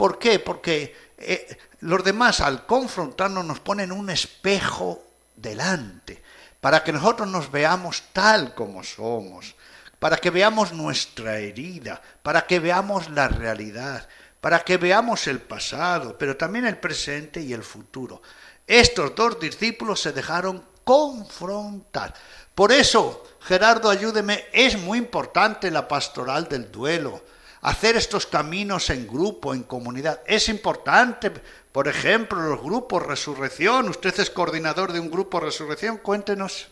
Speaker 4: ¿Por qué? Porque eh, los demás al confrontarnos nos ponen un espejo delante, para que nosotros nos veamos tal como somos, para que veamos nuestra herida, para que veamos la realidad para que veamos el pasado, pero también el presente y el futuro. Estos dos discípulos se dejaron confrontar. Por eso, Gerardo, ayúdeme, es muy importante la pastoral del duelo. Hacer estos caminos en grupo, en comunidad. Es importante, por ejemplo, los grupos Resurrección. Usted es coordinador de un grupo Resurrección. Cuéntenos.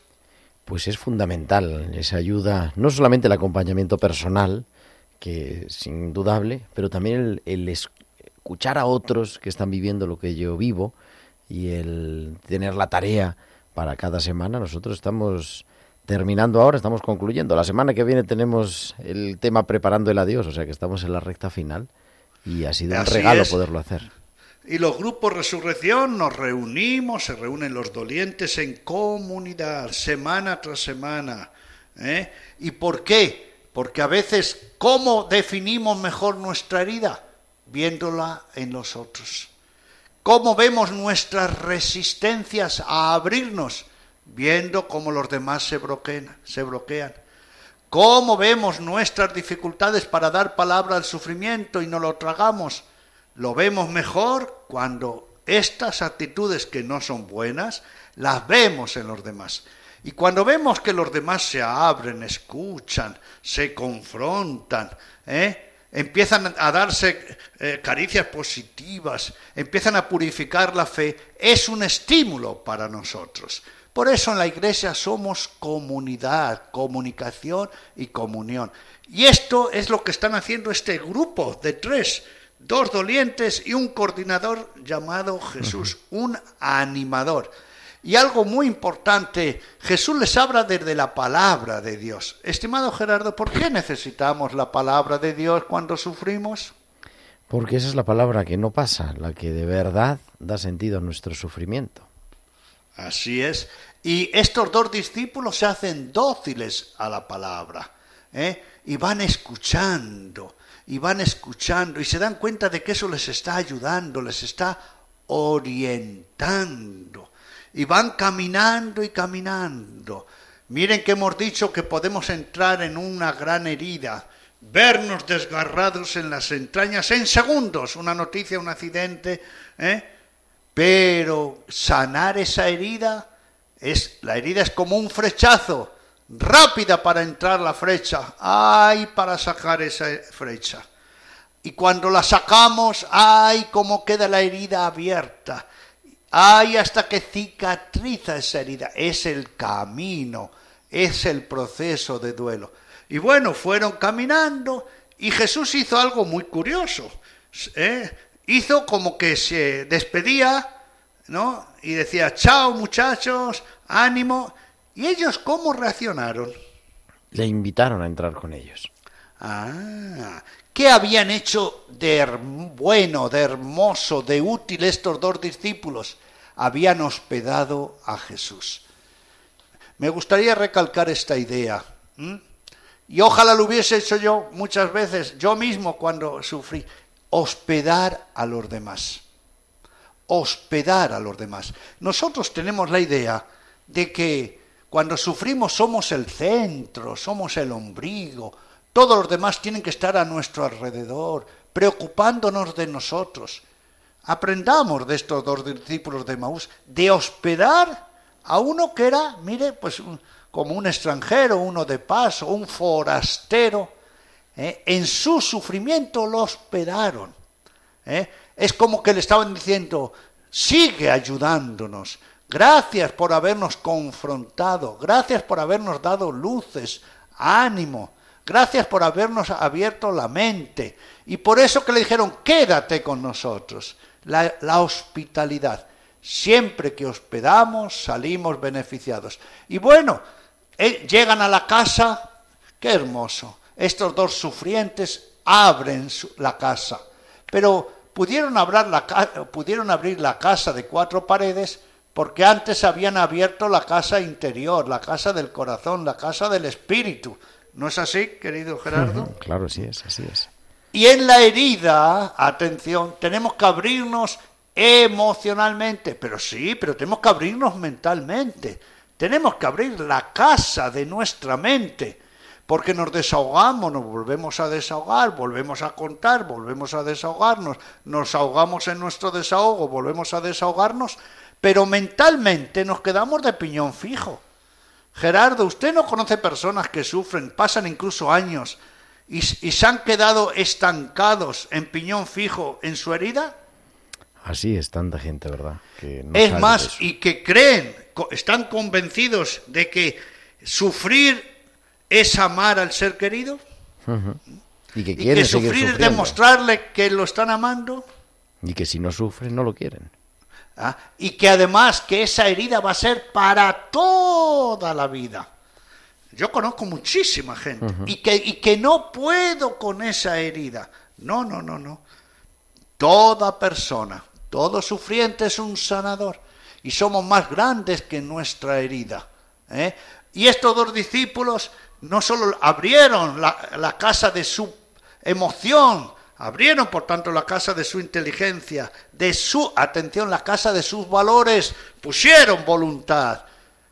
Speaker 1: Pues es fundamental esa ayuda, no solamente el acompañamiento personal, que es indudable, pero también el, escuchar a otros que están viviendo lo que yo vivo y el tener la tarea para cada semana. Nosotros estamos terminando ahora, estamos concluyendo. La semana que viene tenemos el tema preparando el adiós, o sea que estamos en la recta final y ha sido un regalo poderlo hacer.
Speaker 4: Y los grupos Resurrección nos reunimos, se reúnen los dolientes en comunidad, semana tras semana. ¿eh? ¿Y por qué? Porque a veces, ¿cómo definimos mejor nuestra herida? Viéndola en los otros. ¿Cómo vemos nuestras resistencias a abrirnos? Viendo cómo los demás se bloquean. Se bloquean. ¿Cómo vemos nuestras dificultades para dar palabra al sufrimiento y no lo tragamos? Lo vemos mejor cuando estas actitudes que no son buenas las vemos en los demás. Y cuando vemos que los demás se abren, escuchan, se confrontan, ¿eh? empiezan a darse eh, caricias positivas, empiezan a purificar la fe, es un estímulo para nosotros. Por eso en la iglesia somos comunidad, comunicación y comunión. Y esto es lo que están haciendo este grupo de tres, dos dolientes y un coordinador llamado Jesús, un animador. Y algo muy importante, Jesús les habla desde la palabra de Dios. Estimado Gerardo, ¿por qué necesitamos la palabra de Dios cuando sufrimos?
Speaker 1: Porque esa es la palabra que no pasa, la que de verdad da sentido a nuestro sufrimiento.
Speaker 4: Así es. Y estos dos discípulos se hacen dóciles a la palabra. ¿eh? Y van escuchando, y van escuchando, y se dan cuenta de que eso les está ayudando, les está orientando y van caminando y caminando. Miren que hemos dicho que podemos entrar en una gran herida, vernos desgarrados en las entrañas en segundos, una noticia, un accidente, ¿eh? pero sanar esa herida es la herida es como un flechazo, rápida para entrar la flecha, ay para sacar esa flecha. Y cuando la sacamos, ay cómo queda la herida abierta Ay, hasta que cicatriza esa herida. Es el camino, es el proceso de duelo. Y bueno, fueron caminando y Jesús hizo algo muy curioso. ¿eh? Hizo como que se despedía, ¿no? Y decía, chao muchachos, ánimo. ¿Y ellos cómo reaccionaron?
Speaker 1: Le invitaron a entrar con ellos.
Speaker 4: Ah, ¿qué habían hecho de bueno, de hermoso, de útil estos dos discípulos? Habían hospedado a Jesús. Me gustaría recalcar esta idea. Y ojalá lo hubiese hecho yo muchas veces, yo mismo cuando sufrí. Hospedar a los demás. Hospedar a los demás. Nosotros tenemos la idea de que cuando sufrimos somos el centro, somos el ombligo, todos los demás tienen que estar a nuestro alrededor, preocupándonos de nosotros. Aprendamos de estos dos discípulos de Maús, de hospedar a uno que era, mire, pues como un extranjero, uno de paso, un forastero. ¿eh? En su sufrimiento lo hospedaron. ¿eh? Es como que le estaban diciendo, sigue ayudándonos. Gracias por habernos confrontado. Gracias por habernos dado luces, ánimo. Gracias por habernos abierto la mente. Y por eso que le dijeron, quédate con nosotros. La, hospitalidad. Siempre que hospedamos, salimos beneficiados. Y bueno, eh, llegan a la casa, qué hermoso. Estos dos sufrientes abren la casa. Pero pudieron, la, pudieron abrir la casa de cuatro paredes porque antes habían abierto la casa interior, la casa del corazón, la casa del espíritu ¿No es así, querido Gerardo?
Speaker 1: Claro, sí es, así es.
Speaker 4: Y en la herida, atención, tenemos que abrirnos emocionalmente, pero sí, pero tenemos que abrirnos mentalmente. Tenemos que abrir la casa de nuestra mente, porque nos desahogamos, nos volvemos a desahogar, volvemos a contar, volvemos a desahogarnos, nos ahogamos en nuestro desahogo, volvemos a desahogarnos, pero mentalmente nos quedamos de piñón fijo. Gerardo, ¿usted no conoce personas que sufren, pasan incluso años y, se han quedado estancados en piñón fijo en su herida?
Speaker 1: Así es tanta gente, ¿verdad?
Speaker 4: es más, y que creen, están convencidos de que sufrir es amar al ser querido.
Speaker 1: Y que, quieren
Speaker 4: sufrir es demostrarle que lo están amando.
Speaker 1: Y que si no sufren, no lo quieren.
Speaker 4: ¿ah? y que además que esa herida va a ser para toda la vida. Yo conozco muchísima gente y, que, y que no puedo con esa herida. No, no, no, no. Toda persona, todo sufriente es un sanador y somos más grandes que nuestra herida. ¿eh? Y estos dos discípulos no solo abrieron la, la casa de su emoción, Abrieron, por tanto, la casa de su inteligencia, de su, atención, la casa de sus valores, pusieron voluntad.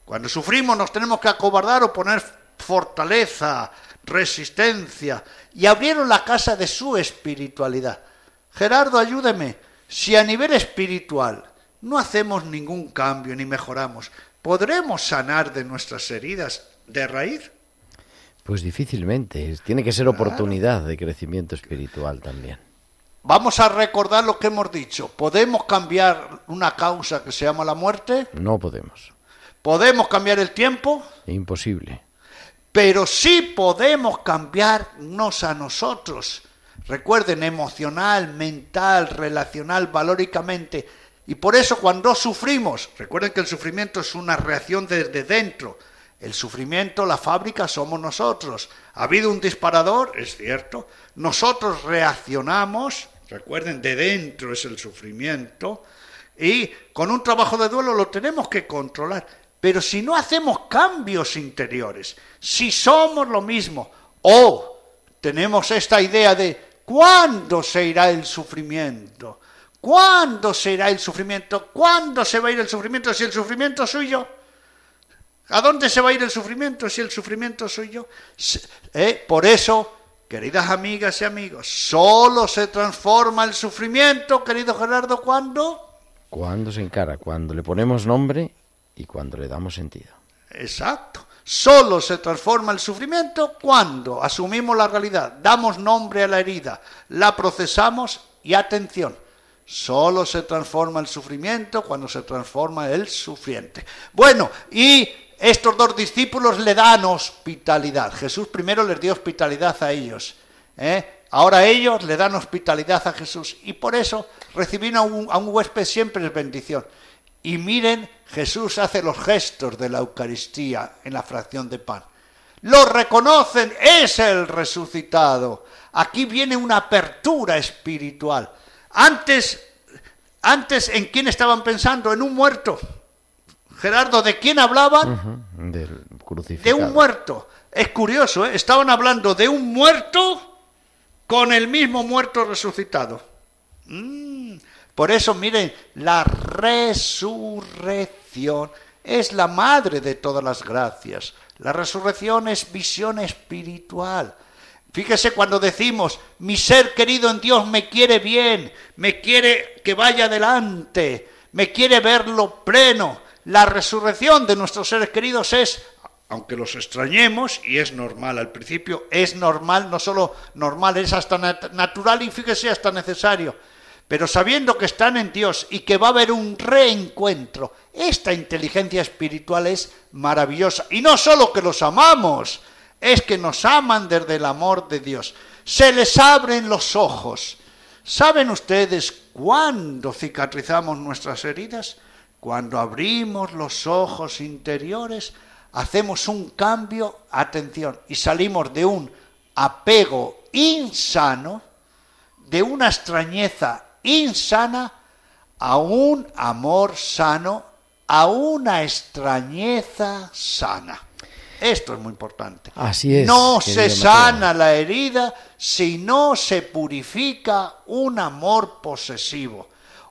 Speaker 4: Cuando sufrimos nos tenemos que acobardar o poner fortaleza, resistencia, y abrieron la casa de su espiritualidad. Gerardo, ayúdeme, si a nivel espiritual no hacemos ningún cambio ni mejoramos, ¿podremos sanar de nuestras heridas de raíz?
Speaker 1: Pues difícilmente. Tiene que ser oportunidad de crecimiento espiritual también.
Speaker 4: Vamos a recordar lo que hemos dicho. ¿Podemos cambiar una causa que se llama la muerte?
Speaker 1: No podemos.
Speaker 4: ¿Podemos cambiar el tiempo?
Speaker 1: Imposible.
Speaker 4: Pero sí podemos cambiarnos a nosotros. Recuerden, emocional, mental, relacional, valóricamente. Y por eso cuando sufrimos, recuerden que el sufrimiento es una reacción desde dentro el sufrimiento, la fábrica somos nosotros. Ha habido un disparador, es cierto. Nosotros reaccionamos, recuerden, de dentro es el sufrimiento. Y con un trabajo de duelo lo tenemos que controlar. Pero si no hacemos cambios interiores, si somos lo mismo, o tenemos esta idea de cuándo se irá el sufrimiento, cuándo se irá el sufrimiento, cuándo se va a ir el sufrimiento si el sufrimiento soy yo. ¿A dónde se va a ir el sufrimiento si el sufrimiento soy yo? ¿Eh? Por eso, queridas amigas y amigos, solo se transforma el sufrimiento, querido Gerardo, ¿cuándo?
Speaker 1: Cuando se encara, cuando le ponemos nombre y cuando le damos sentido.
Speaker 4: Exacto. Solo se transforma el sufrimiento cuando asumimos la realidad, damos nombre a la herida, la procesamos y atención. Solo se transforma el sufrimiento cuando se transforma el sufriente. Bueno, y estos dos discípulos le dan hospitalidad. Jesús primero les dio hospitalidad a ellos. ¿eh? Ahora ellos le dan hospitalidad a Jesús. Y por eso recibir a un, a un huésped siempre es bendición. Y miren, Jesús hace los gestos de la Eucaristía en la fracción de pan. Lo reconocen, es el resucitado. Aquí viene una apertura espiritual. Antes, antes ¿en quién estaban pensando? En un muerto. Gerardo, ¿de quién hablaban?
Speaker 1: Del
Speaker 4: De un muerto. Es curioso, ¿eh? estaban hablando de un muerto con el mismo muerto resucitado. Mm, Por eso, miren, la resurrección es la madre de todas las gracias. La resurrección es visión espiritual. Fíjese cuando decimos, mi ser querido en Dios me quiere bien, me quiere que vaya adelante, me quiere verlo pleno. La resurrección de nuestros seres queridos es, aunque los extrañemos, y es normal al principio, es normal, no solo normal, es hasta nat- natural y fíjese hasta necesario. Pero sabiendo que están en Dios y que va a haber un reencuentro, esta inteligencia espiritual es maravillosa. Y no solo que los amamos, es que nos aman desde el amor de Dios. Se les abren los ojos. ¿Saben ustedes cuándo cicatrizamos nuestras heridas? Cuando abrimos los ojos interiores, hacemos un cambio, atención, y salimos de un apego insano, de una extrañeza insana, a un amor sano, a una extrañeza sana. Esto es muy importante.
Speaker 1: Así es,
Speaker 4: No se
Speaker 1: Mateo.
Speaker 4: sana la herida si no se purifica un amor posesivo.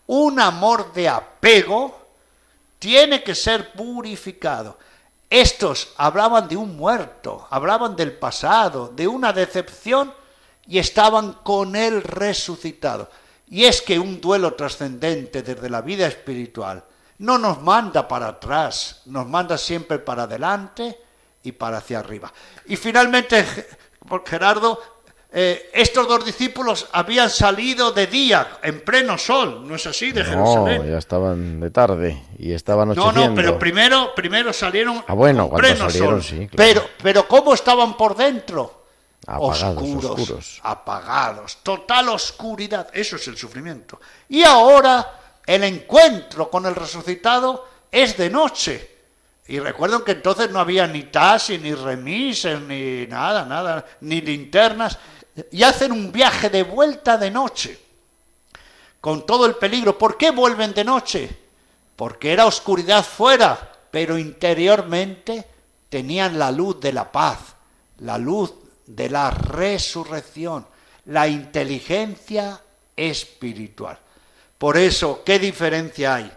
Speaker 4: Un amor de apego tiene que ser purificado. Estos hablaban de un muerto, hablaban del pasado, de una decepción y estaban con él resucitado. Y es que un duelo trascendente desde la vida espiritual no nos manda para atrás, nos manda siempre para adelante y para hacia arriba. Y finalmente, Ge- Gerardo, eh, estos dos discípulos habían salido de día, en pleno sol, ¿no es así? De
Speaker 1: No,
Speaker 4: Jerusalén.
Speaker 1: ya estaban de tarde y estaban
Speaker 4: No,
Speaker 1: anocheciendo.
Speaker 4: no, pero primero, primero salieron
Speaker 1: Ah, bueno, cuando
Speaker 4: pleno
Speaker 1: salieron,
Speaker 4: sol.
Speaker 1: sí, claro.
Speaker 4: Pero, pero ¿cómo estaban por dentro?
Speaker 1: Apagados,
Speaker 4: oscuros,
Speaker 1: oscuros.
Speaker 4: apagados, total oscuridad. Eso es el sufrimiento. Y ahora el encuentro con el resucitado es de noche. Y recuerden que entonces no había ni taxi, ni remises, ni nada, nada, ni linternas. Y hacen un viaje de vuelta de noche con todo el peligro. ¿Por qué vuelven de noche? Porque era oscuridad fuera, pero interiormente tenían la luz de la paz, la luz de la resurrección, la inteligencia espiritual. Por eso, ¿qué diferencia hay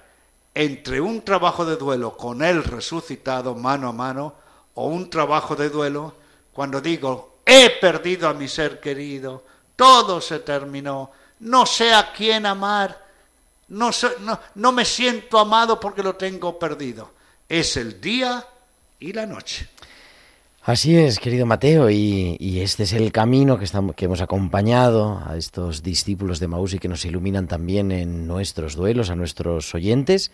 Speaker 4: entre un trabajo de duelo con el resucitado mano a mano o un trabajo de duelo cuando digo, he perdido a mi ser querido, todo se terminó, no sé a quién amar, no, sé- no, me siento amado porque lo tengo perdido. Es el día y la noche.
Speaker 1: Así es, querido Mateo, y, y este es el camino que, estamos, que hemos acompañado a estos discípulos de Maús y que nos iluminan también en nuestros duelos, a nuestros oyentes.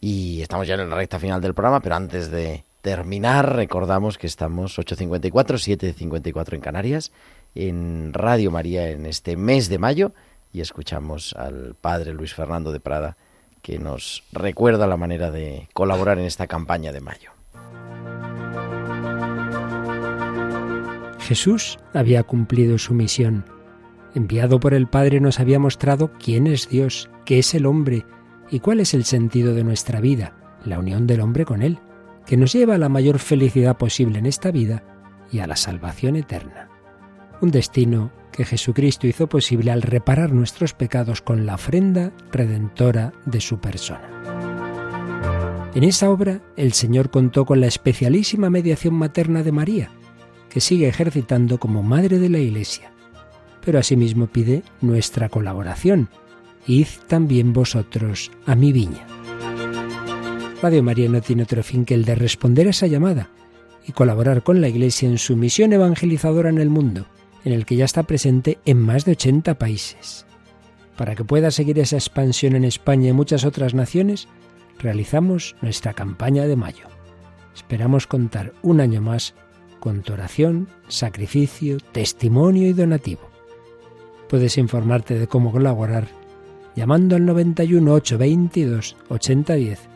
Speaker 1: Y estamos ya en la recta final del programa, pero antes de terminar, recordamos que estamos 8.54, 7.54 en Canarias, en Radio María en este mes de mayo, y escuchamos al padre Luis Fernando de Prada, que nos recuerda la manera de colaborar en esta campaña de mayo.
Speaker 5: Jesús había cumplido su misión. Enviado por el Padre nos había mostrado quién es Dios, qué es el hombre y cuál es el sentido de nuestra vida, la unión del hombre con Él, que nos lleva a la mayor felicidad posible en esta vida y a la salvación eterna. Un destino que Jesucristo hizo posible al reparar nuestros pecados con la ofrenda redentora de su persona. En esa obra el Señor contó con la especialísima mediación materna de María, que sigue ejercitando como Madre de la Iglesia. Pero asimismo pide nuestra colaboración. Id también vosotros a mi viña. Radio María no tiene otro fin que el de responder a esa llamada y colaborar con la Iglesia en su misión evangelizadora en el mundo, en el que ya está presente en más de 80 países. Para que pueda seguir esa expansión en España y muchas otras naciones, realizamos nuestra campaña de mayo. Esperamos contar un año más con tu oración, sacrificio, testimonio y donativo. Puedes informarte de cómo colaborar llamando al 91 822 8010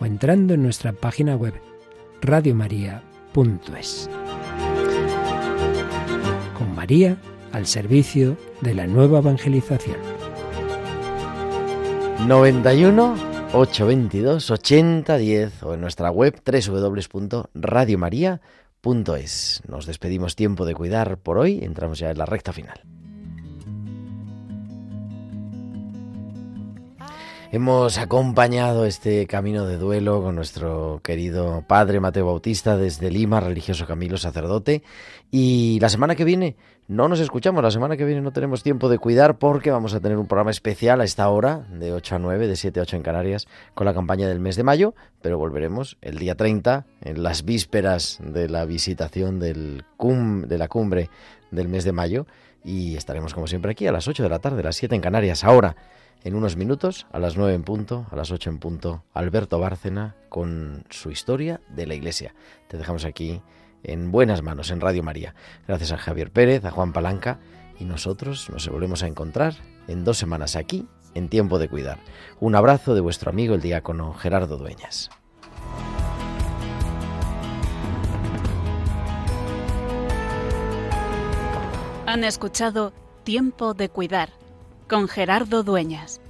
Speaker 5: o entrando en nuestra página web radiomaria.es. Con María al servicio de la nueva evangelización.
Speaker 1: 91 822 8010 o en nuestra web www.radiomaria.es. Nos despedimos tiempo de cuidar por hoy, entramos ya en la recta final. Hemos acompañado este camino de duelo con nuestro querido padre Mateo Bautista desde Lima, religioso Camilo, sacerdote. Y la semana que viene no nos escuchamos, la semana que viene no tenemos tiempo de cuidar porque vamos a tener un programa especial a esta hora, de 8 a 9, de 7 a 8 en Canarias, con la campaña del mes de mayo, pero volveremos el día 30, en las vísperas de la visitación del cum, de la cumbre del mes de mayo, y estaremos como siempre aquí a las 8 de la tarde, a las 7 en Canarias. Ahora en unos minutos, a las 9 en punto, a las 8 en punto, Alberto Bárcena con su historia de la Iglesia. Te dejamos aquí en buenas manos, en Radio María. Gracias a Javier Pérez, a Juan Palanca y nosotros nos volvemos a encontrar en dos semanas aquí, en Tiempo de Cuidar. Un abrazo de vuestro amigo el diácono Gerardo Dueñas.
Speaker 6: Han escuchado Tiempo de Cuidar con Gerardo Dueñas.